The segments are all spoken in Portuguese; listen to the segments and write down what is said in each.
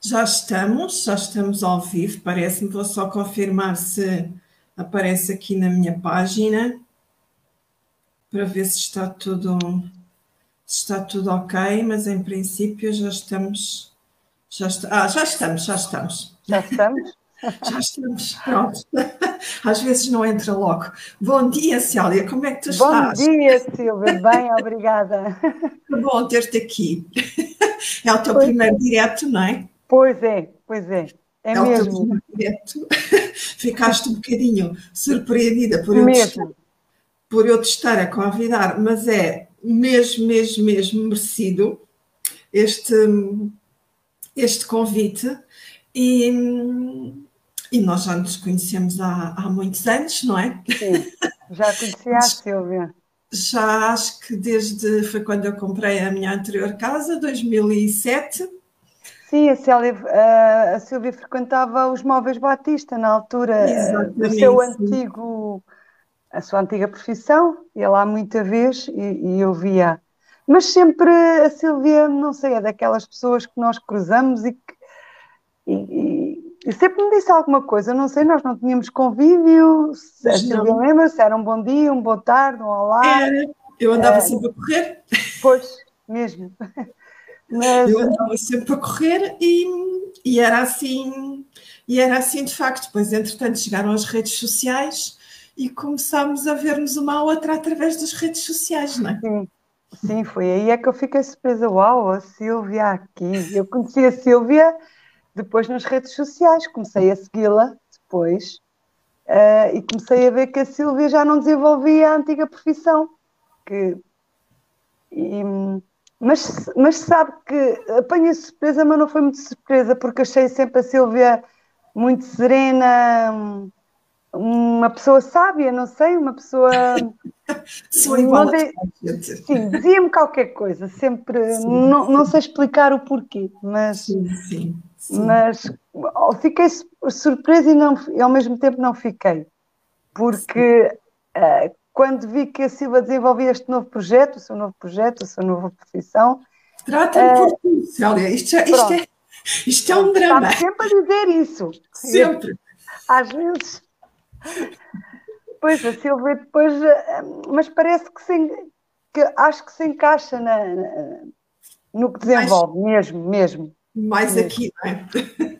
Já estamos, já estamos ao vivo, parece-me. Vou só confirmar se aparece aqui na minha página para ver se está tudo, se está tudo ok, mas em princípio já estamos. Já, está, ah, já estamos, já estamos. Já estamos? Já estamos, pronto. Às vezes não entra logo. Bom dia, Célia, como é que tu Bom estás? Bom dia, Silvia, bem, obrigada. Bom ter-te aqui. É o teu primeiro é. direto, não é? Pois é, pois é. É, mesmo. Ficaste um bocadinho surpreendida por eu, mesmo. Te, por eu te estar a convidar, mas é mesmo, mesmo, mesmo merecido este, este convite. E, e nós já nos conhecemos há, há muitos anos, não é? Sim, já conhecia a Silvia. Já acho que desde foi quando eu comprei a minha anterior casa, 2007. Sim, a, Célia, a, Silvia frequentava os móveis Batista na altura Exatamente, do seu antigo, a sua antiga profissão, ia lá muita vez e, e eu via. Mas sempre a Silvia, não sei, é daquelas pessoas que nós cruzamos e que e, e, sempre me disse alguma coisa, não sei, nós não tínhamos convívio, se a Silvia lembra, se era um bom dia, um boa tarde, um olá. Era, eu andava é, sempre a correr. Pois, mesmo. Mas... Eu andava sempre a correr e, e era assim, e era assim de facto. Depois, entretanto, chegaram as redes sociais e começámos a ver-nos uma à outra através das redes sociais, não é? Sim. Sim, foi aí é que eu fiquei surpresa. Uau, a Silvia aqui. Eu conheci a Silvia depois nas redes sociais, comecei a segui-la depois uh, e comecei a ver que a Silvia já não desenvolvia a antiga profissão. Que, e, mas, mas sabe que apanhei surpresa, mas não foi muito surpresa, porque achei sempre a Silvia muito serena, uma pessoa sábia, não sei, uma pessoa. Sou igual Sim, dizia-me qualquer coisa, sempre. Não, não sei explicar o porquê, mas. Sim, sim. Mas fiquei surpresa e, não, e ao mesmo tempo não fiquei, porque uh, quando vi que a Silva desenvolvia este novo projeto, o seu novo projeto, a sua nova profissão. Trata-me uh, por ti, Célia, isto, isto, é, isto é um drama. Está sempre a dizer isso. Sempre. Às vezes. Pois, a Silvia depois. Eh, mas parece que, se, que acho que se encaixa na, na no que desenvolve, Mas, mesmo, mesmo mais aqui, não é?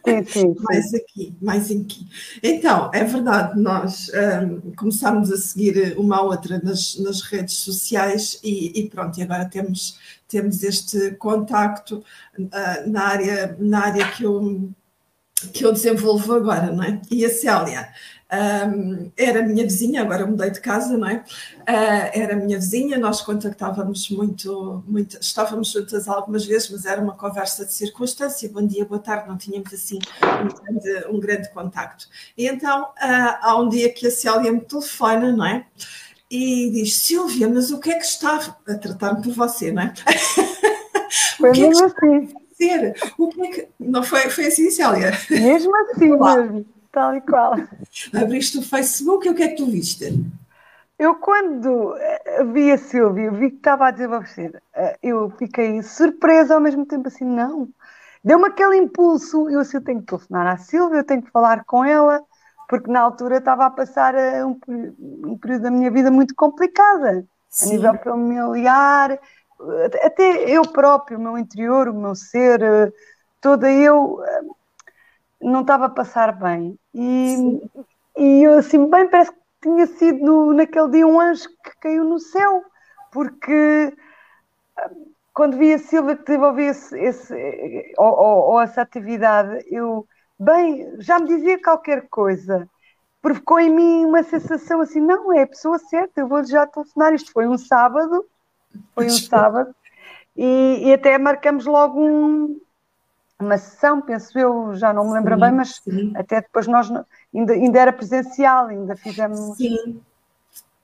Sim, sim, mais aqui, mais aqui. Então, é verdade, nós um, começámos a seguir uma outra nas, nas redes sociais e, e, pronto, e agora temos, temos este contacto uh, na, área, na área que eu, que eu desenvolvo agora, não é? E a Célia um, era minha vizinha, agora mudei de casa, não é? Uh, era minha vizinha, nós contactávamos muito, muito, estávamos juntas algumas vezes, mas era uma conversa de circunstância, bom dia, boa tarde, não tínhamos assim um grande, um grande contacto. E então uh, há um dia que a Célia me telefona, não é? E diz, Silvia, mas o que é que está a tratar-me por você, não é? Foi mesmo assim. O que é que. Não foi, foi assim, Célia? Mesmo assim, mesmo tal e qual. Abriste o Facebook e o que é que tu viste? Eu, quando eh, vi a Silvia, vi que estava a desenvolver, eh, eu fiquei surpresa ao mesmo tempo, assim, não. Deu-me aquele impulso, eu assim, eu tenho que telefonar à Silvia, eu tenho que falar com ela, porque na altura estava a passar eh, um, um período da minha vida muito complicada, Sim. a nível familiar, até eu próprio, o meu interior, o meu ser, toda eu não estava a passar bem. E, e eu assim, bem, parece que tinha sido no, naquele dia um anjo que caiu no céu, porque ah, quando vi a Silvia que desenvolvia esse, esse, ou, ou, ou, essa atividade, eu, bem, já me dizia qualquer coisa. Provocou em mim uma sensação assim, não, é a pessoa certa, eu vou já telefonar. Isto foi um sábado, foi um sábado, e, e até marcamos logo um, uma sessão, penso eu, já não me lembro sim, bem, mas sim. até depois nós ainda, ainda era presencial, ainda fizemos. Sim.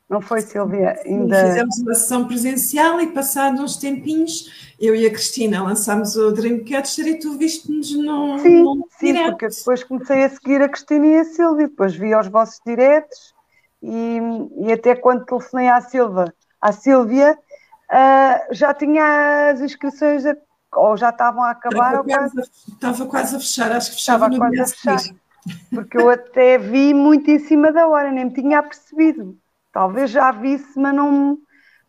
Não foi, Silvia? Ainda... Fizemos uma sessão presencial e, passados uns tempinhos, eu e a Cristina lançámos o Dreamcatcher e tu viste-nos no. Sim, no sim porque depois comecei a seguir a Cristina e a Silvia, depois vi os vossos diretos e, e até quando telefonei à Silva, à Silvia, uh, já tinha as inscrições ou já estavam a acabar. Estava, quase, quase... A, estava quase a fechar, acho que fechava estava quase a fechar. Porque eu até vi muito em cima da hora, nem me tinha apercebido. Talvez já visse, mas não,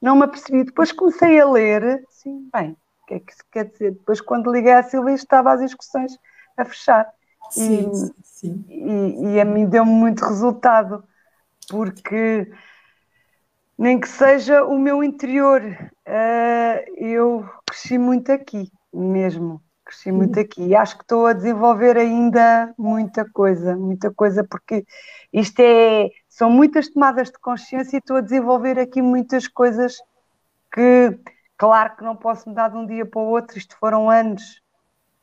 não me apercebi. Depois comecei a ler, sim, bem, o que é que isso quer dizer? Depois, quando liguei à Silvia, estava as excursões a fechar. Sim, e, sim. E, e a mim deu-me muito resultado, porque nem que seja o meu interior, uh, eu cresci muito aqui mesmo. Cresci muito aqui. E acho que estou a desenvolver ainda muita coisa, muita coisa, porque isto é, são muitas tomadas de consciência e estou a desenvolver aqui muitas coisas que, claro que não posso mudar de um dia para o outro, isto foram anos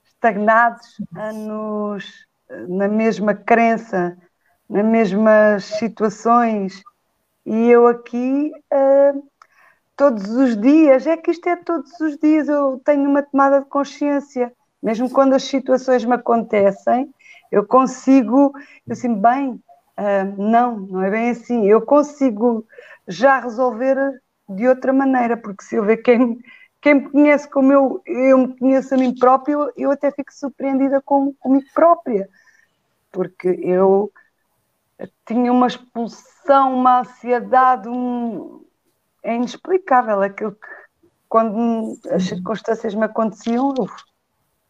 estagnados, anos eh, na mesma crença, nas mesmas situações, e eu aqui uh, todos os dias, é que isto é todos os dias, eu tenho uma tomada de consciência, mesmo quando as situações me acontecem, eu consigo, assim, bem, uh, não, não é bem assim, eu consigo já resolver de outra maneira, porque se eu ver quem, quem me conhece como eu, eu me conheço a mim própria, eu, eu até fico surpreendida com, comigo própria, porque eu tinha uma expulsão, uma ansiedade, um, é inexplicável aquilo que quando as circunstâncias me aconteciam, eu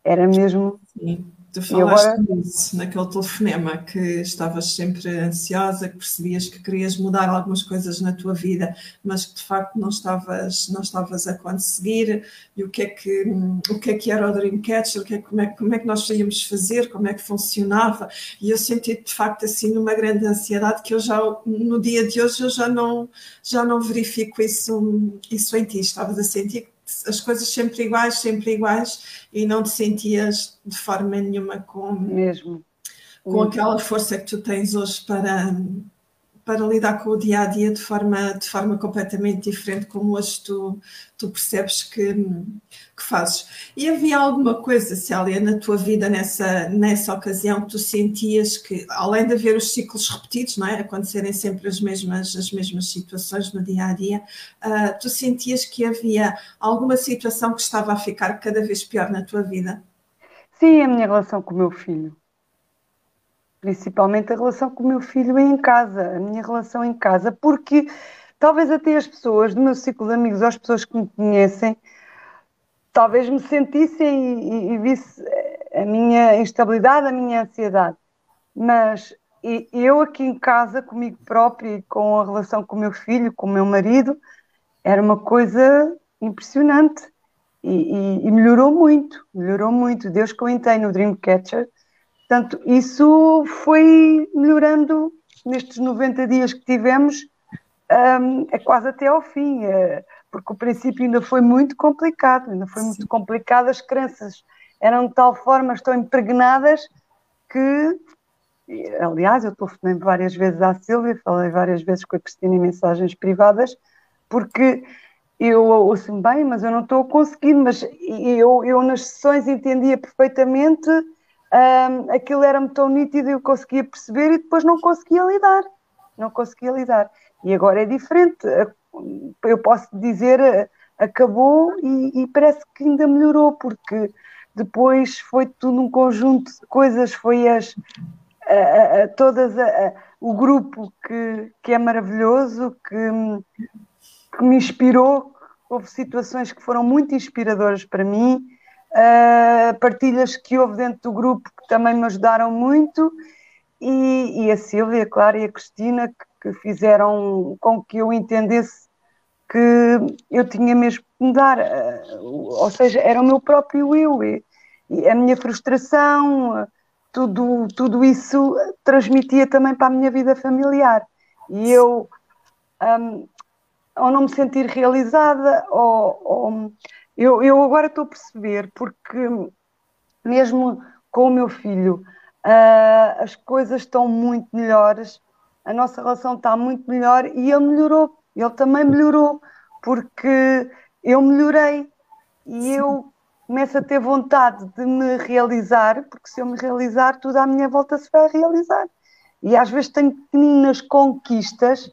era mesmo. Sim, tu falaste agora... nisso, naquele telefonema, que estavas sempre ansiosa, que percebias que querias mudar algumas coisas na tua vida, mas que de facto não estavas, não estavas a conseguir. E o que é que, o que, é que era o Dreamcatcher, o que é, como, é, como é que nós íamos fazer, como é que funcionava. E eu senti de facto assim numa grande ansiedade que eu já, no dia de hoje, eu já não, já não verifico isso, isso em ti. Estavas a sentir as coisas sempre iguais, sempre iguais, e não te sentias de forma nenhuma com, Mesmo. com aquela força que tu tens hoje para, para lidar com o dia a dia de forma, de forma completamente diferente, como hoje tu, tu percebes que, que fazes. E havia alguma coisa, Célia, na tua vida nessa, nessa ocasião que tu sentias que, além de haver os ciclos repetidos, não é? acontecerem sempre as mesmas, as mesmas situações no dia a dia, uh, tu sentias que havia alguma situação que estava a ficar cada vez pior na tua vida? Sim, a minha relação com o meu filho principalmente a relação com o meu filho em casa, a minha relação em casa, porque talvez até as pessoas do meu ciclo de amigos, ou as pessoas que me conhecem, talvez me sentissem e, e, e visse a minha instabilidade, a minha ansiedade. Mas eu aqui em casa, comigo própria e com a relação com o meu filho, com o meu marido, era uma coisa impressionante e, e, e melhorou muito, melhorou muito. Deus que eu entrei no Dreamcatcher, Portanto, isso foi melhorando nestes 90 dias que tivemos, um, é quase até ao fim, é, porque o princípio ainda foi muito complicado, ainda foi Sim. muito complicado, as crenças eram de tal forma, estão impregnadas, que, aliás, eu telefonei várias vezes à Silvia, falei várias vezes com a Cristina em mensagens privadas, porque eu ouço bem, mas eu não estou a conseguir, mas eu, eu nas sessões entendia perfeitamente um, aquilo era-me tão nítido e eu conseguia perceber e depois não conseguia lidar. Não conseguia lidar. E agora é diferente. Eu posso dizer acabou e, e parece que ainda melhorou, porque depois foi tudo um conjunto de coisas, foi as a, a, todas a, o grupo que, que é maravilhoso, que, que me inspirou. Houve situações que foram muito inspiradoras para mim uh, partilhas que houve dentro do grupo que também me ajudaram muito, e, e a Silvia, claro, e a Cristina, que, que, fizeram com que eu entendesse que eu tinha mesmo que mudar, uh, ou seja, era o meu próprio eu, e, e a minha frustração, tudo, tudo isso transmitia também para a minha vida familiar. E eu, um, ao não me sentir realizada, ou, ou eu, eu agora estou a perceber, porque mesmo com o meu filho, uh, as coisas estão muito melhores, a nossa relação está muito melhor e ele melhorou, ele também melhorou, porque eu melhorei e Sim. eu começo a ter vontade de me realizar, porque se eu me realizar, tudo à minha volta se vai realizar. E às vezes tenho pequenas conquistas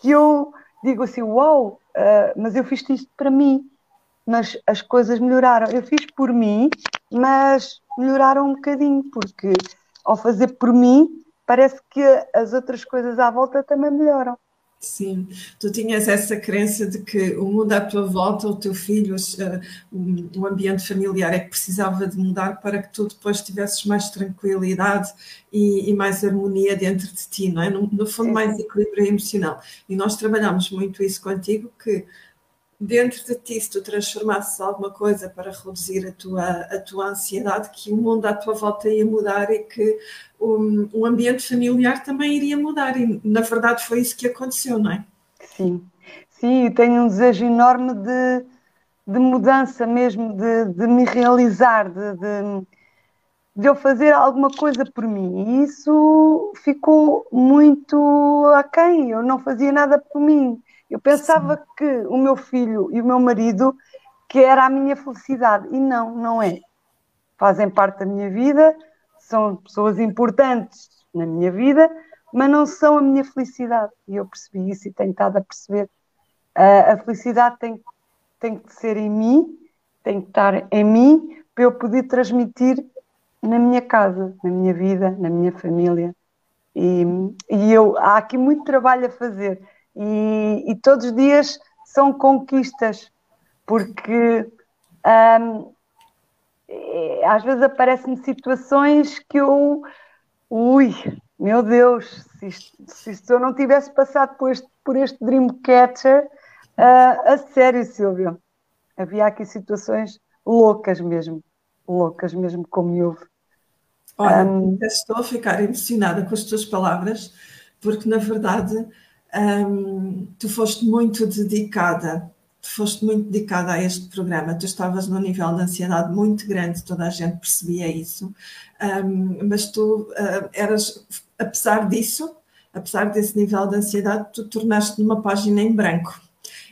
que eu digo assim: Uau, wow, uh, mas eu fiz isto para mim mas as coisas melhoraram. Eu fiz por mim, mas melhoraram um bocadinho, porque ao fazer por mim, parece que as outras coisas à volta também melhoram. Sim, tu tinhas essa crença de que o mundo à tua volta, o teu filho, uh, o ambiente familiar é que precisava de mudar para que tu depois tivesses mais tranquilidade e, e mais harmonia dentro de ti, não é? No, no fundo, mais equilíbrio emocional. E nós trabalhamos muito isso contigo, que dentro de ti, se tu transformasses alguma coisa para reduzir a tua, a tua ansiedade, que o mundo à tua volta ia mudar e que o, ambiente familiar também iria mudar. E na verdade foi isso que aconteceu, não é? Sim, sim, tenho um desejo enorme de, de mudança mesmo, de, de me realizar, de, de, de, eu fazer alguma coisa por mim. E isso ficou muito aquém, eu não fazia nada por mim eu pensava Sim. que o meu filho e o meu marido que era a minha felicidade e não, não é. Fazem parte da minha vida, são pessoas importantes na minha vida, mas não são a minha felicidade. E eu percebi isso e tenho estado a perceber. Uh, a felicidade tem, tem que ser em mim, tem que estar em mim para eu poder transmitir na minha casa, na minha vida, na minha família. E, e eu, há aqui muito trabalho a fazer e, e todos os dias são conquistas, porque hum, é, às vezes aparecem situações que eu, ui, meu Deus, se, isto, se isto eu não tivesse passado por este, por este Dreamcatcher, uh, a sério, Silvio, havia aqui situações loucas mesmo, loucas mesmo, como me houve. Olha, um, estou a ficar emocionada com as tuas palavras, porque na verdade um, tu foste muito dedicada, tu foste muito dedicada a este programa, tu estavas num nível de ansiedade muito grande, toda a gente percebia isso, um, mas tu uh, eras, apesar disso, apesar desse nível de ansiedade, tu tornaste numa página em branco.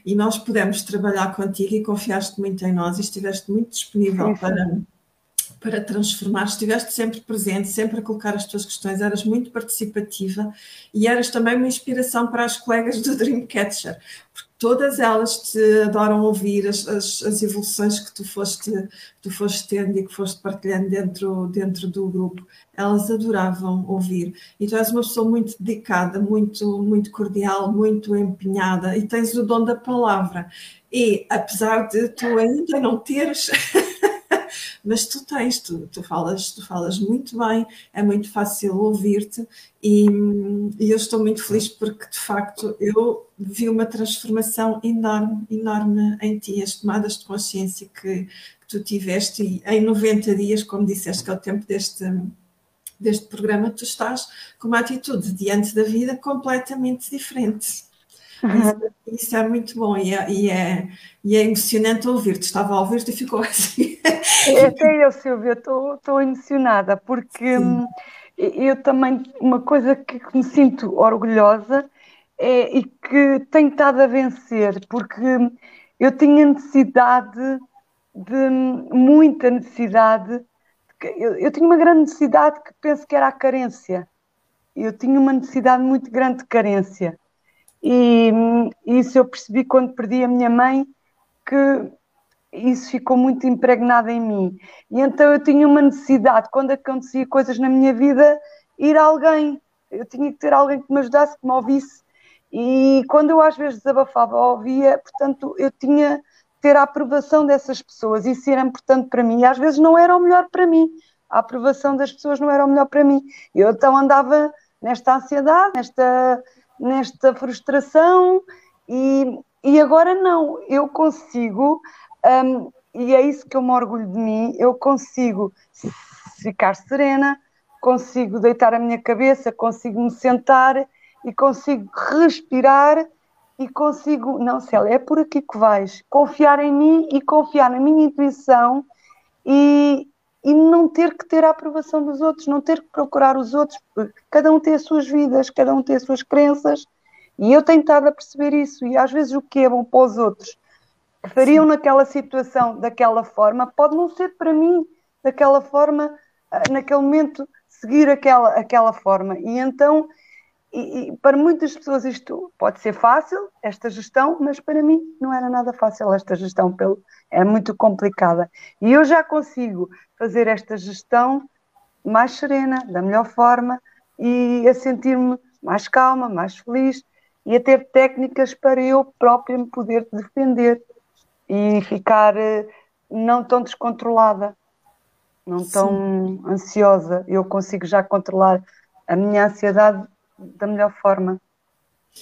E nós pudemos trabalhar contigo e confiaste muito em nós e estiveste muito disponível sim, sim. para para transformar, estiveste sempre presente, sempre a colocar as tuas questões, eras muito participativa e eras também uma inspiração para as colegas do Dreamcatcher, porque todas elas te adoram ouvir as, as, as evoluções que tu foste, tu foste tendo e que foste partilhando dentro, dentro do grupo. Elas adoravam ouvir. E tu és uma pessoa muito dedicada, muito, muito cordial, muito empenhada e tens o dom da palavra. E apesar de tu ainda não teres mas tu tens, tu, tu, falas, tu falas muito bem, é muito fácil ouvir-te e, e, eu estou muito feliz porque de facto eu vi uma transformação enorme, enorme em ti, as tomadas de consciência que, que tu tiveste e em 90 dias, como disseste que é o tempo deste deste programa, tu estás com uma atitude diante da vida completamente diferente. Isso, isso, é muito bom e é, e é, e é emocionante ouvir-te. Estava a ouvir-te e ficou assim. É, até eu, Silvia, estou emocionada porque hum, eu também, uma coisa que, que me sinto orgulhosa é, e que tenho estado a vencer, porque eu tinha necessidade de muita necessidade. Eu, eu tinha uma grande necessidade que penso que era a carência. Eu tinha uma necessidade muito grande de carência. E, isso eu percebi quando perdi a minha mãe, que isso ficou muito impregnado em mim. E então eu tinha uma necessidade, quando acontecia coisas na minha vida, ir a alguém. Eu tinha que ter alguém que me ajudasse, que me ouvisse. E quando eu às vezes desabafava, ouvia, portanto, eu tinha que ter a aprovação dessas pessoas. Isso era importante para mim. E às vezes não era o melhor para mim. A aprovação das pessoas não era o melhor para mim. Eu então andava nesta ansiedade, nesta nesta frustração e, e agora não, eu consigo, um, e é isso que eu me orgulho de mim, eu consigo ficar serena, consigo deitar a minha cabeça, consigo me sentar e consigo respirar e consigo, não, Célia, é por aqui que vais, confiar em mim e confiar na minha intuição e, e não ter que ter a aprovação dos outros, não ter que procurar os outros, porque cada um tem as suas vidas, cada um tem as suas crenças, e eu tenho estado a perceber isso, e às vezes o que é bom para os outros, que fariam naquela situação daquela forma, pode não ser para mim daquela forma, ah, naquele momento, seguir aquela, aquela forma. E então e, e, para muitas pessoas isto pode ser fácil, esta gestão, mas para mim não era nada fácil esta gestão, pelo, é muito complicada. E eu já consigo fazer esta gestão mais serena, da melhor forma e a sentir-me mais calma, mais feliz e a ter técnicas para eu própria me poder defender e ficar eh, não tão descontrolada, não tão Sim. ansiosa. Eu consigo já controlar a minha ansiedade da melhor forma.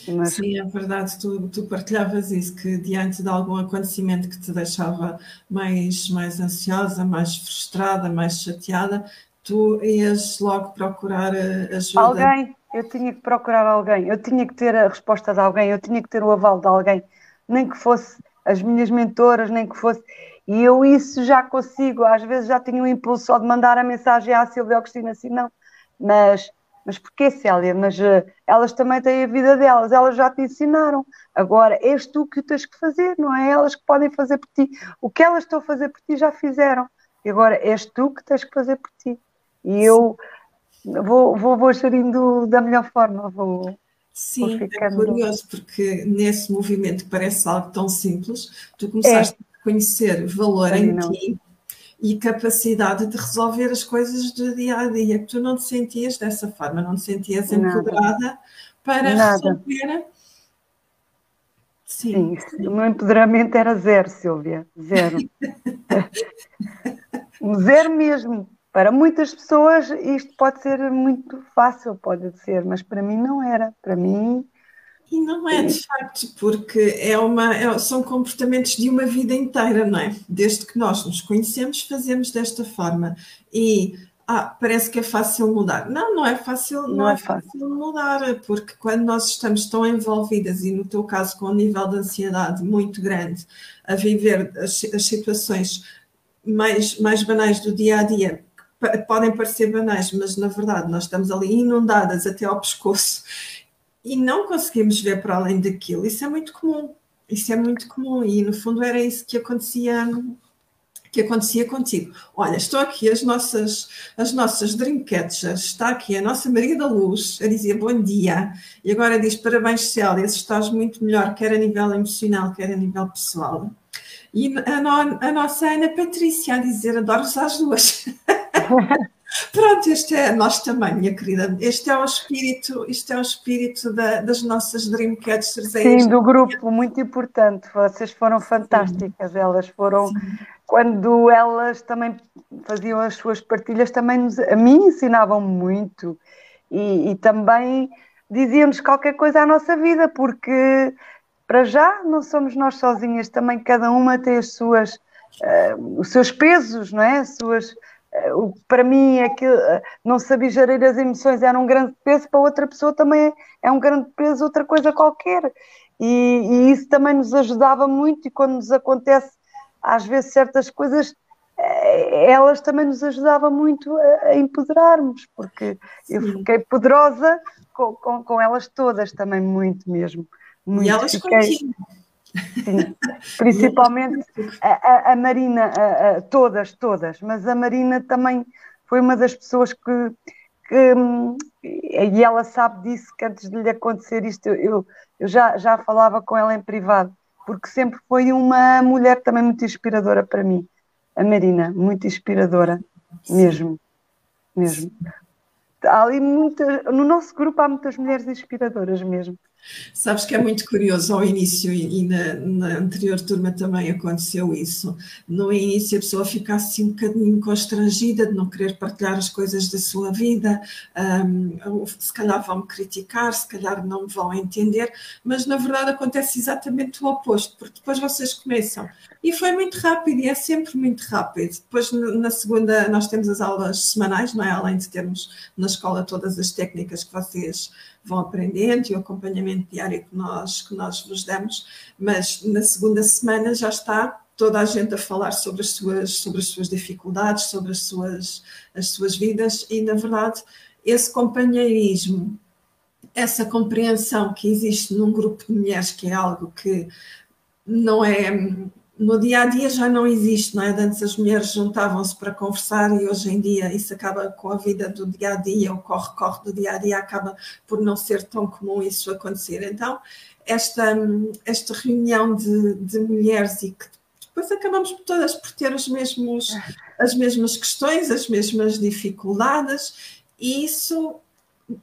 Mas... Sim, é verdade, tu, tu, partilhavas isso, que diante de algum acontecimento que te deixava mais, mais ansiosa, mais frustrada, mais chateada, tu ias logo procurar ajuda. Alguém, eu tinha que procurar alguém, eu tinha que ter a resposta de alguém, eu tinha que ter o aval de alguém, nem que fosse as minhas mentoras, nem que fosse. E eu isso já consigo, às vezes já tenho o impulso só de mandar a mensagem à Silvia Agostina assim, não, mas mas porquê, Célia? Mas uh, elas também têm a vida delas, elas já te ensinaram. Agora és tu que tens que fazer, não é elas que podem fazer por ti. O que elas estão a fazer por ti já fizeram. E agora és tu que tens que fazer por ti. E eu vou, vou, vou gerindo da melhor forma. Vou, Sim, vou é curioso, porque nesse movimento que parece algo tão simples, tu começaste é. a conhecer valor em não. ti e capacidade de resolver as coisas do dia a dia, que tu não te sentias dessa forma, não te sentias empoderada Nada. para Nada. resolver. Sim. Sim, o meu empoderamento era zero, Silvia, zero. zero mesmo. Para muitas pessoas isto pode ser muito fácil, pode ser, mas para mim não era. Para mim e não é de facto, porque é uma, é, são comportamentos de uma vida inteira, não é? Desde que nós nos conhecemos, fazemos desta forma. E ah, parece que é fácil mudar. Não, não é fácil, não, não é, é fácil. fácil mudar, porque quando nós estamos tão envolvidas, e no teu caso com um nível de ansiedade muito grande, a viver as, as situações mais, mais banais do dia a dia, podem parecer banais, mas na verdade nós estamos ali inundadas até ao pescoço e não conseguimos ver para além daquilo. Isso é muito comum. Isso é muito comum e no fundo era isso que acontecia que acontecia contigo. Olha, estou aqui as nossas as nossas Dreamcatchers, está aqui a nossa Maria da Luz a dizer bom dia e agora diz parabéns Célia, estás muito melhor quer a nível emocional, quer a nível pessoal. E a, no, a nossa Ana Patrícia a dizer adoro as duas. Pronto, este é nós também, minha querida. Este é o espírito, este é o espírito da, das nossas Dreamcatchers. É Sim, do grupo, muito importante. Vocês foram fantásticas. Sim. Elas foram, Sim. quando elas também faziam as suas partilhas, também nos, a mim ensinavam muito e, e também diziam-nos qualquer coisa à nossa vida, porque para já não somos nós sozinhas, também cada uma tem as suas, uh, os seus pesos, não é? As suas para mim é que eh, não saber gerir as emoções era um grande peso, para outra pessoa também é um grande peso, outra coisa qualquer. E, e, isso também nos ajudava muito, e quando nos acontece às vezes certas coisas, eh, elas também nos ajudavam muito a, a empoderarmos, porque Sim. eu fiquei poderosa com, com, com, elas todas também, muito mesmo. Muito. E elas fiquei... Sim, principalmente a, a, Marina, a, todas, todas, mas a Marina também foi uma das pessoas que, que e ela sabe disso que antes de lhe acontecer isto, eu, eu já, já falava com ela em privado, porque sempre foi uma mulher também muito inspiradora para mim, a Marina, muito inspiradora, mesmo, mesmo. Há ali muita, no nosso grupo há muitas mulheres inspiradoras mesmo. Sabes que é muito curioso, ao início e na, na, anterior turma também aconteceu isso. No início a pessoa fica assim um bocadinho constrangida de não querer partilhar as coisas da sua vida, um, se calhar vão me criticar, se calhar não me vão entender, mas na verdade acontece exatamente o oposto, porque depois vocês começam. E foi muito rápido, e é sempre muito rápido. Depois na segunda nós temos as aulas semanais, não é? Além de termos na escola todas as técnicas que vocês vão aprendendo e o acompanhamento diário que nós, que nós vos damos, mas na segunda semana já está toda a gente a falar sobre as suas, sobre as suas dificuldades, sobre as suas, as suas vidas e, na verdade, esse companheirismo, essa compreensão que existe num grupo de mulheres, que é algo que não é no dia a dia já não existe, não é? Antes as mulheres juntavam-se para conversar e hoje em dia isso acaba com a vida do dia a dia, o corre-corre do dia a dia acaba por não ser tão comum isso acontecer. Então, esta, esta reunião de, de mulheres e que depois acabamos todas por ter os mesmos, as mesmas questões, as mesmas dificuldades, e isso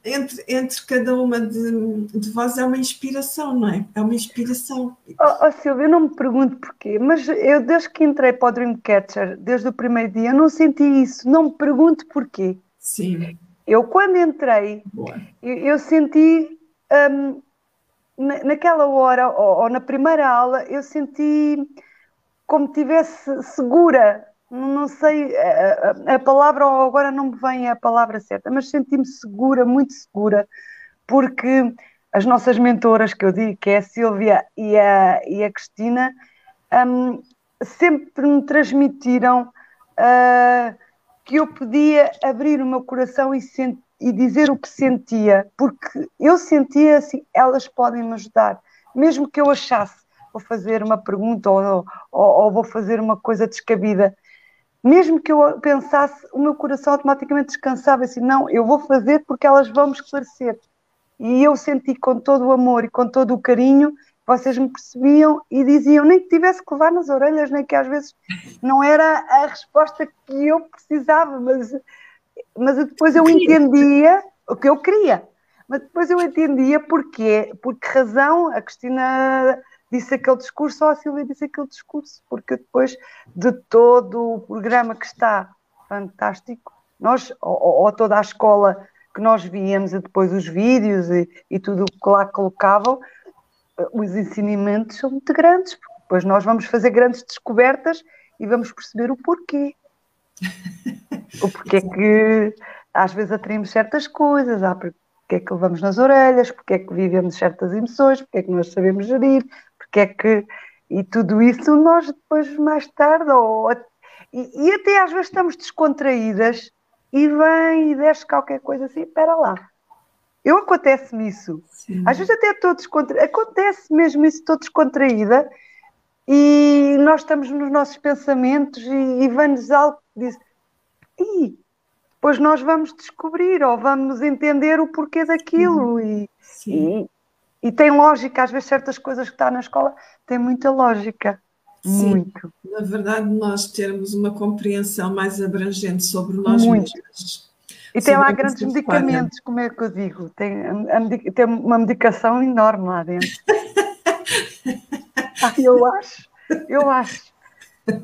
entre, entre cada uma de, de vós é uma inspiração, não é? É uma inspiração. Oh, oh Silvia, eu não me pergunto porquê, mas eu desde que entrei para o Dreamcatcher, desde o primeiro dia, não senti isso. Não me pergunto porquê. Sim. Eu quando entrei, eu, eu, senti um, na, naquela hora, ou, ou na primeira aula, eu senti como tivesse segura não sei a, a, palavra, agora não me vem a palavra certa, mas senti-me segura, muito segura, porque as nossas mentoras, que eu digo, que é a Silvia e a, e a Cristina, um, sempre me transmitiram uh, que eu podia abrir o meu coração e, e dizer o que sentia, porque eu sentia assim, elas podem me ajudar, mesmo que eu achasse vou fazer uma pergunta ou, ou, ou vou fazer uma coisa descabida mesmo que eu pensasse, o meu coração automaticamente descansava assim, não, eu vou fazer porque elas vão me esclarecer. E eu senti com todo o amor e com todo o carinho, vocês me percebiam e diziam, nem que tivesse que levar nas orelhas, nem que às vezes não era a resposta que eu precisava, mas, mas depois eu entendia o que eu queria. Mas depois eu entendia porquê, por que razão a Cristina disse aquele discurso, ou a Silvia disse aquele discurso, porque depois de todo o programa que está fantástico, nós, ou, ou toda a escola que nós víamos, e depois os vídeos e, e tudo o que lá colocavam, os ensinamentos são muito grandes, porque depois nós vamos fazer grandes descobertas e vamos perceber o porquê. o porquê que às vezes atraímos certas coisas, há porque é que levamos nas orelhas, porque é que vivemos certas emoções, porque é que nós sabemos gerir, porque é que. E tudo isso nós depois, mais tarde, ou, e, e até às vezes estamos descontraídas e vem e desce qualquer coisa assim, espera lá. Eu acontece-me isso. Sim. Às vezes até estou descontraída, acontece mesmo isso, estou descontraída e nós estamos nos nossos pensamentos e, e vem-nos algo que diz, e depois nós vamos descobrir ou vamos entender o porquê daquilo uhum. e, e, e tem lógica, às vezes certas coisas que está na escola têm muita lógica. Sim, muito. Na verdade, nós termos uma compreensão mais abrangente sobre nós muito. mesmos. E tem lá grandes medicamentos, como é que eu digo? Tem, a, tem uma medicação enorme lá dentro. eu acho, eu acho.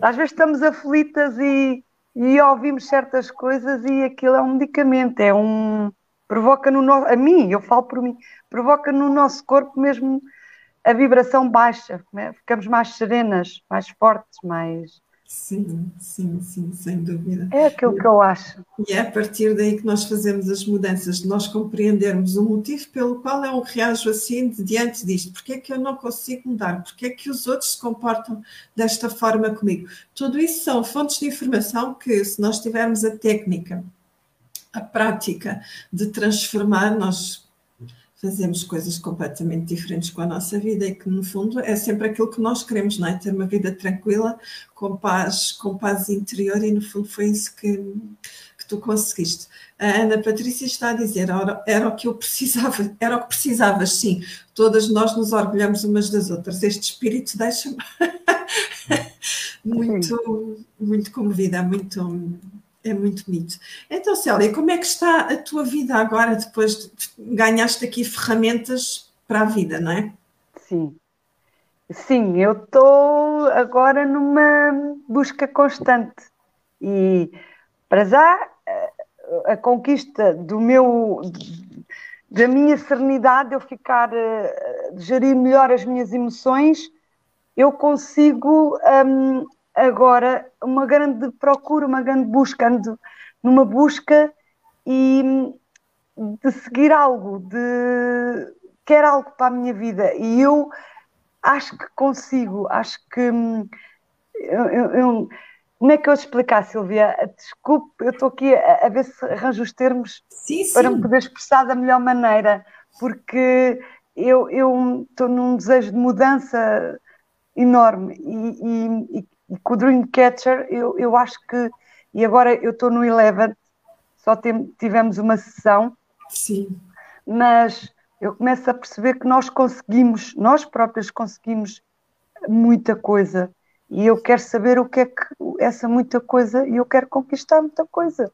Às vezes estamos aflitas e, e ouvimos certas coisas e aquilo é um medicamento, é um, provoca no nosso, a mim, eu falo por mim, provoca no nosso corpo mesmo a vibração baixa, né? ficamos mais serenas, mais fortes, mais. Sim, sim, sim, sem dúvida. É aquilo que eu acho. E é a partir daí que nós fazemos as mudanças, de nós compreendermos o motivo pelo qual eu reajo assim diante disto, porque é que eu não consigo mudar, porque é que os outros se comportam desta forma comigo. Tudo isso são fontes de informação que, se nós tivermos a técnica a prática de transformar, nós fazemos coisas completamente diferentes com a nossa vida e que no fundo é sempre aquilo que nós queremos, não é? Ter uma vida tranquila, com paz, com paz interior e no fundo foi isso que, que tu conseguiste. A Ana Patrícia está a dizer, era, era o que eu precisava, era o que precisavas, sim. Todas nós nos orgulhamos umas das outras. Este espírito deixa-me muito, muito comovida, muito é muito bonito. Então, Célia, como é que está a tua vida agora, depois de ganhaste aqui ferramentas para a vida, não é? Sim. Sim, eu estou agora numa busca constante. E, para já, a conquista do meu da minha serenidade, eu ficar de gerir melhor as minhas emoções, eu consigo um, agora uma grande procura, uma grande busca, ando numa busca e de seguir algo, de quer algo para a minha vida e eu acho que consigo, acho que hum, eu, eu, como é que eu te explicar, Silvia? Desculpe, eu estou aqui a, a, ver se arranjo os termos sim, sim. para me poder expressar da melhor maneira, porque eu estou num desejo de mudança enorme. E, e, e com o Dreamcatcher, eu, eu acho que. E agora eu estou no Eleven, só tem, tivemos uma sessão. Sim. Mas eu começo a perceber que nós conseguimos, nós próprios conseguimos muita coisa. E eu quero saber o que é que essa muita coisa, e eu quero conquistar muita coisa.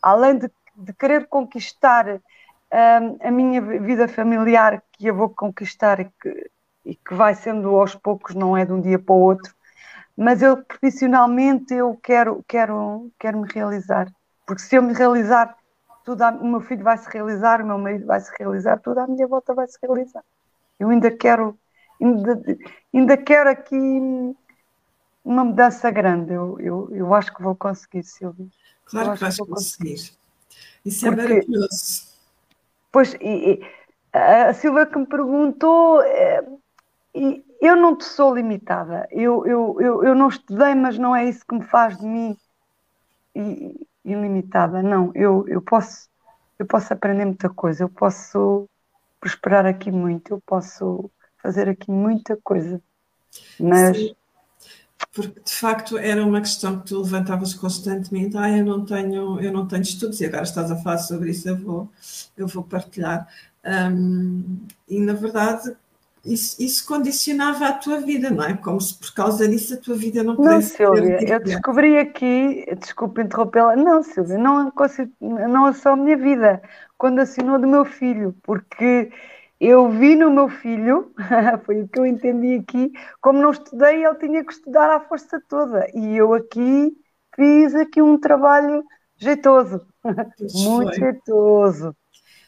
Além de, de querer conquistar um, a minha vida familiar, que eu vou conquistar e que, e que vai sendo aos poucos, não é de um dia para o outro, mas eu profissionalmente eu quero, quero, quero me realizar. Porque se eu me realizar, tudo a, o meu filho vai se realizar, o meu marido vai se realizar, tudo à minha volta vai se realizar. Eu ainda quero, ainda, ainda quero aqui uma mudança grande. Eu, eu, eu acho que vou conseguir, Silvia. Claro que vais que conseguir. Isso é Porque, maravilhoso. Pois, e, e, a Silvia que me perguntou, é, e eu não te sou limitada. Eu, eu, eu, eu não estudei, mas não é isso que me faz de mim ilimitada. Não, eu, eu posso eu posso aprender muita coisa, eu posso prosperar aqui muito, eu posso fazer aqui muita coisa. Mas Sim porque de facto era uma questão que tu levantavas constantemente, ah, eu não tenho, eu não tenho estudos, e agora estás a falar sobre isso, eu vou, eu vou partilhar. Um, e na verdade isso, isso, condicionava a tua vida, não é? Como se por causa disso a tua vida não pudesse Não, Silvia, eu descobri aqui, desculpe interrompê-la, não, Silvia, não, não é só a minha vida, quando assinou do meu filho, porque eu vi no meu filho, foi o que eu entendi aqui, como não estudei, ele tinha que estudar à força toda. E eu aqui fiz aqui um trabalho jeitoso, muito foi. jeitoso.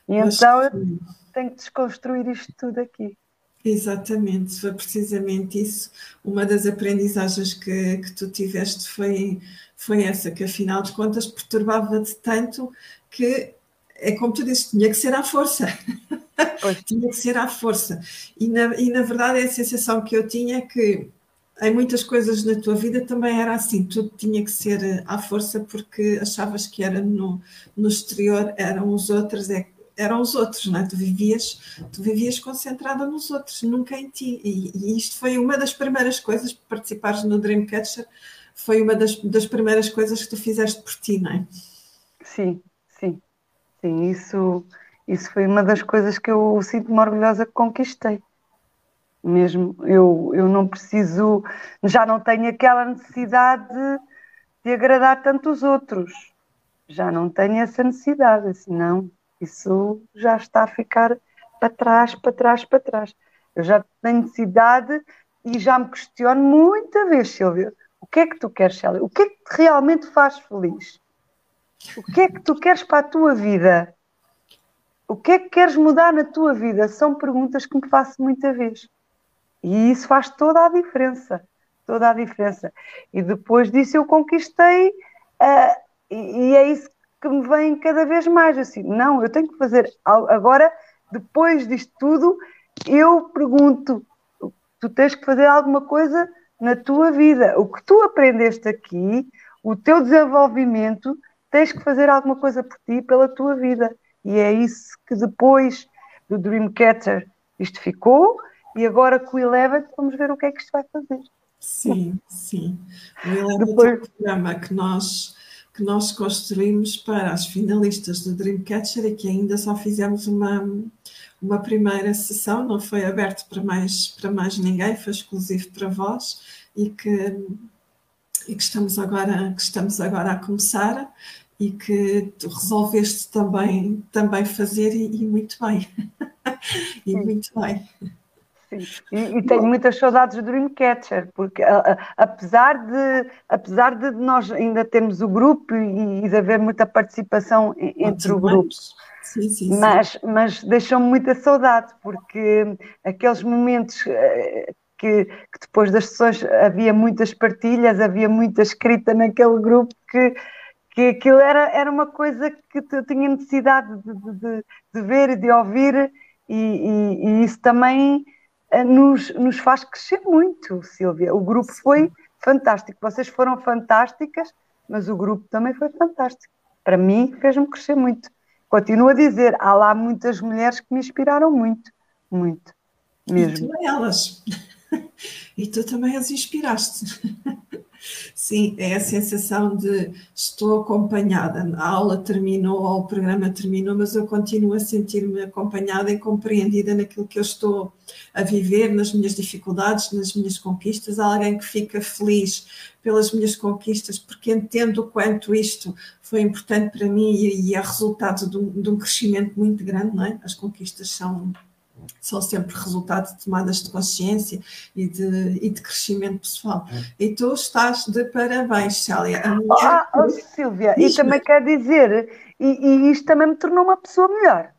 E Mas então foi. eu tenho que desconstruir isto tudo aqui. Exatamente, foi precisamente isso. Uma das aprendizagens que, que tu tiveste foi, foi essa, que afinal de contas perturbava-te tanto que é como tu disse, tinha que ser à força. tinha que ser à força. E na, e na verdade a sensação que eu tinha é que em muitas coisas na tua vida também era assim, tudo tinha que ser à força porque achavas que era no, no exterior, eram os outros, é, eram os outros, não é? Tu vivias, tu vivias concentrada nos outros, nunca em ti. E, e isto foi uma das primeiras coisas, participares no Dreamcatcher, foi uma das, das primeiras coisas que tu fizeste por ti, não é? Sim, sim. Sim, isso, isso foi uma das coisas que eu sinto-me orgulhosa que conquistei. Mesmo, eu, eu não preciso, já não tenho aquela necessidade de, de agradar tanto os outros. Já não tenho essa necessidade, assim, não. Isso já está a ficar para trás, para trás, para trás. Eu já tenho necessidade e já me questiono muita vez, Silvia, o que é que tu queres, Célia? O que é que te realmente faz feliz? O que é que tu queres para a tua vida? O que é que queres mudar na tua vida? São perguntas que me faço muita vez. E isso faz toda a diferença. Toda a diferença. E depois disso eu conquistei, uh, e, e é isso que me vem cada vez mais. Assim, não, eu tenho que fazer. Agora, depois disto tudo, eu pergunto: tu tens que fazer alguma coisa na tua vida. O que tu aprendeste aqui, o teu desenvolvimento tens que fazer alguma coisa por ti, pela tua vida. E é isso que depois do Dreamcatcher isto ficou, e agora com o Eleven vamos ver o que é que isto vai fazer. Sim, sim. O Eleven depois... é um programa que nós, que nós construímos para as finalistas do Dreamcatcher e que ainda só fizemos uma, uma primeira sessão, não foi aberto para mais, para mais ninguém, foi exclusivo para vós e que, e que, estamos, agora, que estamos agora a começar e que tu resolveste também, também fazer e, e muito bem. e muito bem. E, e, tenho muitas saudades do Dreamcatcher, porque a, a, apesar, de, apesar de nós ainda termos o grupo e, e de haver muita participação entre o grupo, sim, sim, mas, mas deixou-me muita saudade, porque aqueles momentos eh, que, que, depois das sessões havia muitas partilhas, havia muita escrita naquele grupo que que aquilo era, era uma coisa que eu tinha necessidade de, de, de ver e de ouvir, e, e, e, isso também nos, nos faz crescer muito, Silvia. O grupo foi fantástico, vocês foram fantásticas, mas o grupo também foi fantástico. Para mim, fez-me crescer muito. Continuo a dizer, há lá muitas mulheres que me inspiraram muito, muito, mesmo. E tu elas. E tu também as inspiraste. Sim, é a sensação de estou acompanhada. A aula terminou, ou o programa terminou, mas eu continuo a sentir-me acompanhada e compreendida naquilo que eu estou a viver, nas minhas dificuldades, nas minhas conquistas. Há alguém que fica feliz pelas minhas conquistas, porque entendo o quanto isto foi importante para mim e, é resultado de um, de um crescimento muito grande, não é? As conquistas são são sempre resultado de tomadas de consciência e de, e de crescimento pessoal. É. E tu estás de parabéns, Célia. Ah, oh, Silvia, e também quer dizer, e, e isto também me tornou uma pessoa melhor.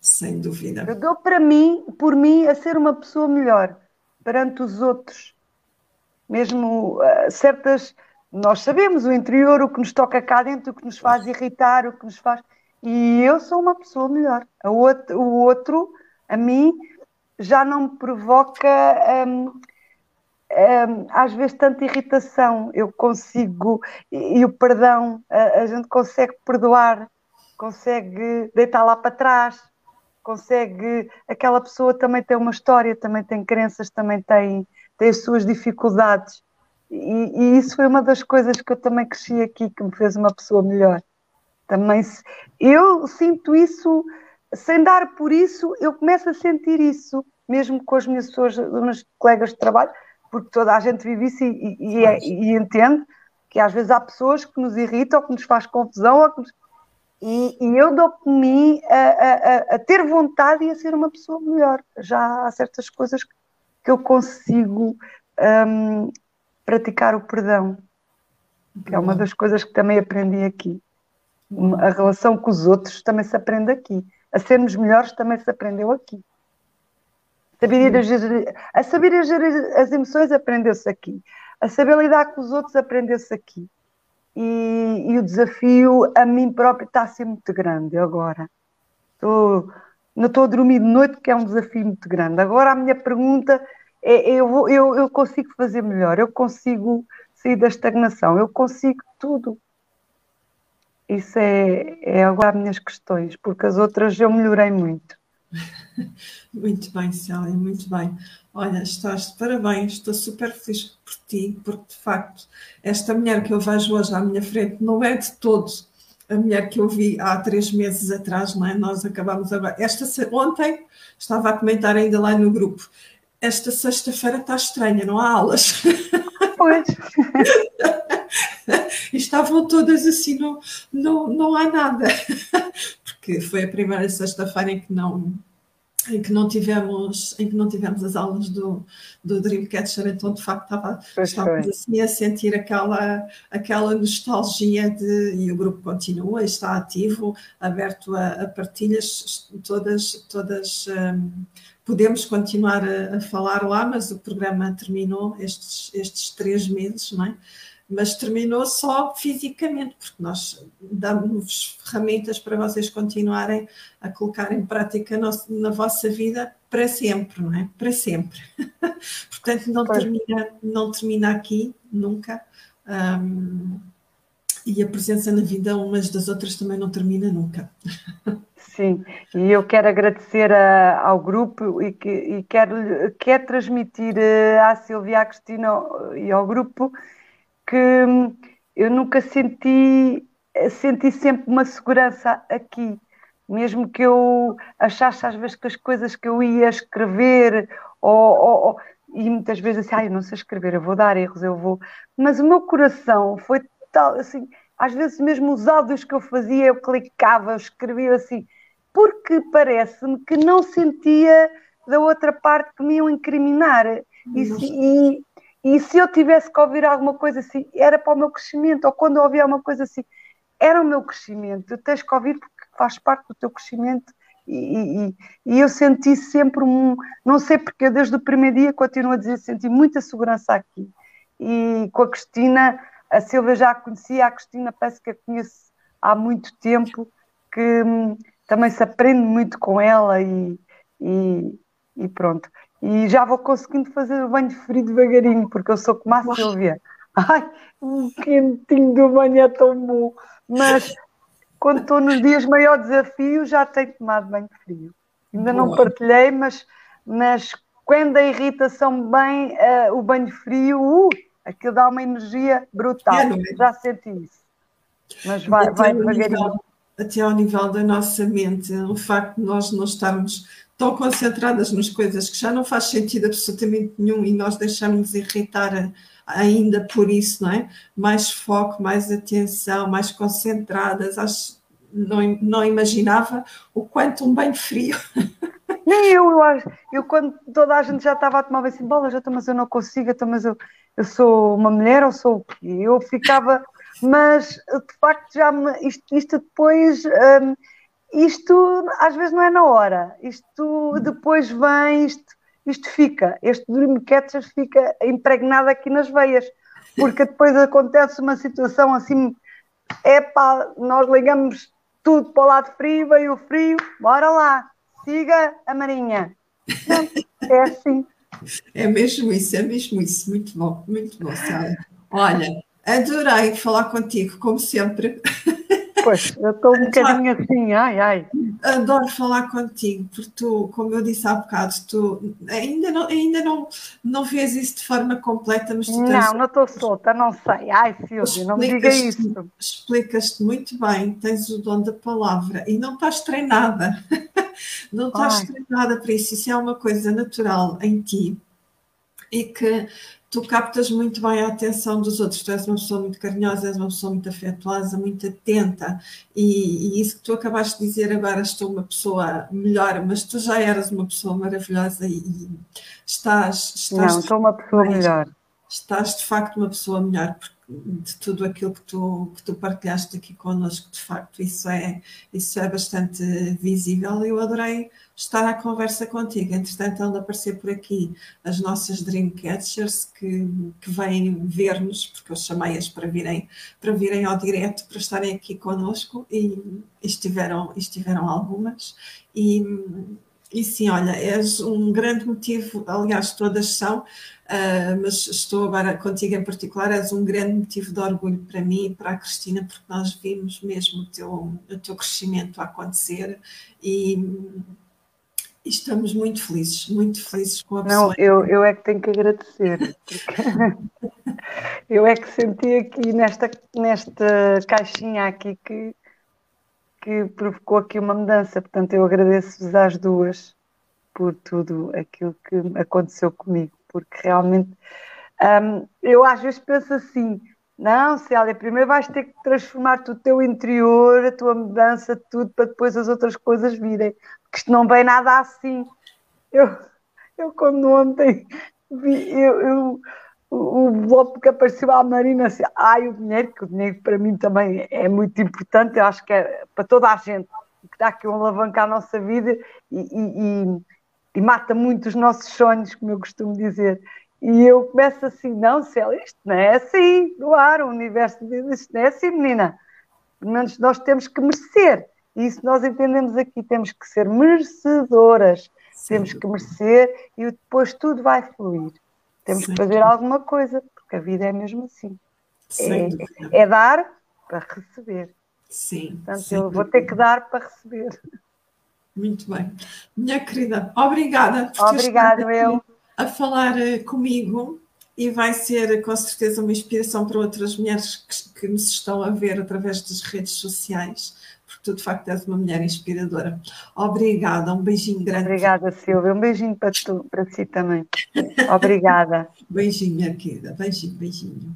Sem dúvida. Eu dou para mim, por mim, a ser uma pessoa melhor perante os outros. Mesmo uh, certas. Nós sabemos o interior, o que nos toca cá dentro, o que nos faz irritar, o que nos faz. E eu sou uma pessoa melhor. O outro a mim já não me provoca hum, hum, às vezes tanta irritação. Eu consigo, e, e o perdão, a, a, gente consegue perdoar, consegue deitar lá para trás, consegue. Aquela pessoa também tem uma história, também tem crenças, também tem, tem as suas dificuldades. E, e, isso foi uma das coisas que eu também cresci aqui, que me fez uma pessoa melhor. Também eu sinto isso sem dar por isso, eu começo a sentir isso, mesmo com as minhas pessoas, os meus colegas de trabalho, porque toda a gente vive isso e, e, é, e entende que às vezes há pessoas que nos irritam, que nos faz confusão, nos... e, e, eu dou por mim a, a, a, ter vontade e a ser uma pessoa melhor. Já há certas coisas que eu consigo um, praticar o perdão, que é uma das coisas que também aprendi aqui. A relação com os outros também se aprende aqui a sermos melhores também se aprendeu aqui. Saber a, gerir, a saber gerir as emoções aprendeu-se aqui. A saber lidar com os outros aprendeu-se aqui. E, e, o desafio a mim próprio está a ser muito grande agora. Estou, não estou a dormir de noite, que é um desafio muito grande. Agora a minha pergunta é: eu, eu, eu consigo fazer melhor, eu consigo sair da estagnação, eu consigo tudo. Isso é, é agora as minhas questões, porque as outras eu melhorei muito. Muito bem, Célia, muito bem. Olha, estás de parabéns, estou super feliz por ti, porque de facto, esta mulher que eu vejo hoje à minha frente não é de todo a mulher que eu vi há três meses atrás, não é? Nós acabamos agora. Esta, ontem estava a comentar ainda lá no grupo. Esta sexta-feira está estranha, não há aulas. Pois. estavam todas assim, não, não, não há nada, porque foi a primeira sexta-feira em que não em que não tivemos em que não tivemos as aulas do, do Dreamcatcher, então de facto estava, estávamos assim a sentir aquela, aquela nostalgia de e o grupo continua, está ativo, aberto a, a partilhas todas, todas um, podemos continuar a, a, falar lá, mas o programa terminou estes, estes três meses, não é? Mas terminou só fisicamente, porque nós damos ferramentas para vocês continuarem a colocar em prática na vossa vida para sempre, não é? Para sempre. Portanto, não termina, não termina aqui, nunca. Um, e a presença na vida umas das outras também não termina nunca. Sim, e eu quero agradecer a, ao grupo e, que, e quero, quero transmitir eh, à Silvia, à Cristina e ao grupo que hum, eu nunca senti, senti sempre uma segurança aqui. Mesmo que eu achasse às vezes que as coisas que eu ia escrever, ou, ou, ou e muitas vezes assim, ah, eu não sei escrever, eu vou dar erros, eu vou. Mas o meu coração foi tal, assim, às vezes mesmo os áudios que eu fazia, eu clicava, eu escrevia assim, porque parece-me que não sentia da outra parte que me iam incriminar. E, e, e se eu tivesse que ouvir alguma coisa assim, era para o meu crescimento, ou quando eu ouvia alguma coisa assim, era o meu crescimento. Tu tens que ouvir porque faz parte do teu crescimento. E, e, e eu senti sempre um. Não sei porque, eu desde o primeiro dia continuo a dizer, senti muita segurança aqui. E com a Cristina, a Silvia já a conhecia, a Cristina parece que a conheço há muito tempo, que hum, também se aprende muito com ela e, e, e pronto e já vou conseguindo fazer o banho frio devagarinho, porque eu sou como a Silvia. Ai, um quentinho do banho é tão bom. Mas quando estou nos dias maior desafio, já tenho tomado banho frio. Ainda Boa. não partilhei, mas, mas quando a irritação bem, uh, o banho frio, uh, aquilo dá uma energia brutal. É, é? Já senti isso. Mas vai, vai devagarinho. Até ao nível da nossa mente, o facto de nós não estarmos tão concentradas nas coisas que já não faz sentido absolutamente nenhum e nós deixamos irritar ainda por isso, não é? Mais foco, mais atenção, mais concentradas. Acho, não, não imaginava o quanto um banho frio. Nem eu, eu acho. Eu, quando toda a gente já estava a tomar assim, bola, já estou, mas eu não consigo, mas eu, eu sou uma mulher ou sou o quê? Eu ficava, mas de facto já me, isto, isto depois. Um, isto às vezes não é na hora, isto depois vem, isto, isto fica, este Dreamcatcher fica impregnado aqui nas veias, porque depois acontece uma situação assim, é nós ligamos tudo para o lado frio, veio o frio, bora lá, siga a Marinha. É assim. É mesmo isso, é mesmo isso. Muito bom, muito bom, Sara. Olha, adorei falar contigo, como sempre. Pois, eu estou um bocadinho assim, ai, ai. Adoro falar contigo, porque tu, como eu disse há bocado, tu ainda não, ainda não, não vês isso de forma completa, mas tu Não, tens... não estou solta, não sei. Ai, Silvia, não me diga isso. Explicas-te muito bem, tens o dom da palavra e não estás treinada. Não estás ai. treinada para isso, isso é uma coisa natural em ti e que tu captas muito bem a atenção dos outros. Tu és uma pessoa muito carinhosa, és uma pessoa muito afetuosa, muito atenta, e, e, isso que tu acabaste de dizer agora, estou uma pessoa melhor, mas tu já eras uma pessoa maravilhosa e, e estás, estás. Não, estou uma pessoa melhor. Estás de facto uma pessoa melhor, porque de tudo aquilo que tu, que tu partilhaste aqui connosco, de facto, isso é, isso é bastante visível. Eu adorei estar à conversa contigo. Entretanto, anda aparecer por aqui as nossas Dreamcatchers que, que vêm ver-nos, porque eu chamei-as para virem, para virem ao direto, para estarem aqui connosco e estiveram, estiveram algumas. E, e sim, olha, és um grande motivo, aliás, todas são, uh, mas estou agora contigo em particular, és um grande motivo de orgulho para mim e para a Cristina, porque nós vimos mesmo o teu, o teu crescimento acontecer e, e estamos muito felizes, muito felizes com a pessoa. Não, eu, eu é que tenho que agradecer, eu é que senti aqui nesta, nesta caixinha aqui que que provocou aqui uma mudança. Portanto, eu agradeço-vos às duas por tudo aquilo que aconteceu comigo, porque realmente um, eu às vezes penso assim: não, Célia, primeiro vais ter que transformar o teu interior, a tua mudança, tudo, para depois as outras coisas virem, porque isto não vem nada assim. Eu, eu quando ontem vi, eu, eu o bloco que apareceu à Marina assim, ai o dinheiro, que o dinheiro para mim também é muito importante, eu acho que é para toda a gente, que dá aqui um alavancar a nossa vida e, e, e, e, mata muito os nossos sonhos, como eu costumo dizer. E eu começo assim, não, Célia, isto não é assim, no ar, o universo diz, isto não é assim, menina. Pelo menos nós temos que merecer. E isso nós entendemos aqui, temos que ser merecedoras, Sim. temos que merecer e depois tudo vai fluir. Temos que fazer alguma coisa, porque a vida é mesmo assim. É, é, dar para receber. Sim. Portanto, eu vou ter que dar para receber. Muito bem. Minha querida, obrigada por Obrigado, eu. a falar eh, comigo e vai ser com certeza uma inspiração para outras mulheres que, que nos estão a ver através das redes sociais porque tu de facto és uma mulher inspiradora. Obrigada, um beijinho grande. Obrigada, Silvia, um beijinho para, tu, para si também. Obrigada. beijinho, minha querida, beijinho, beijinho.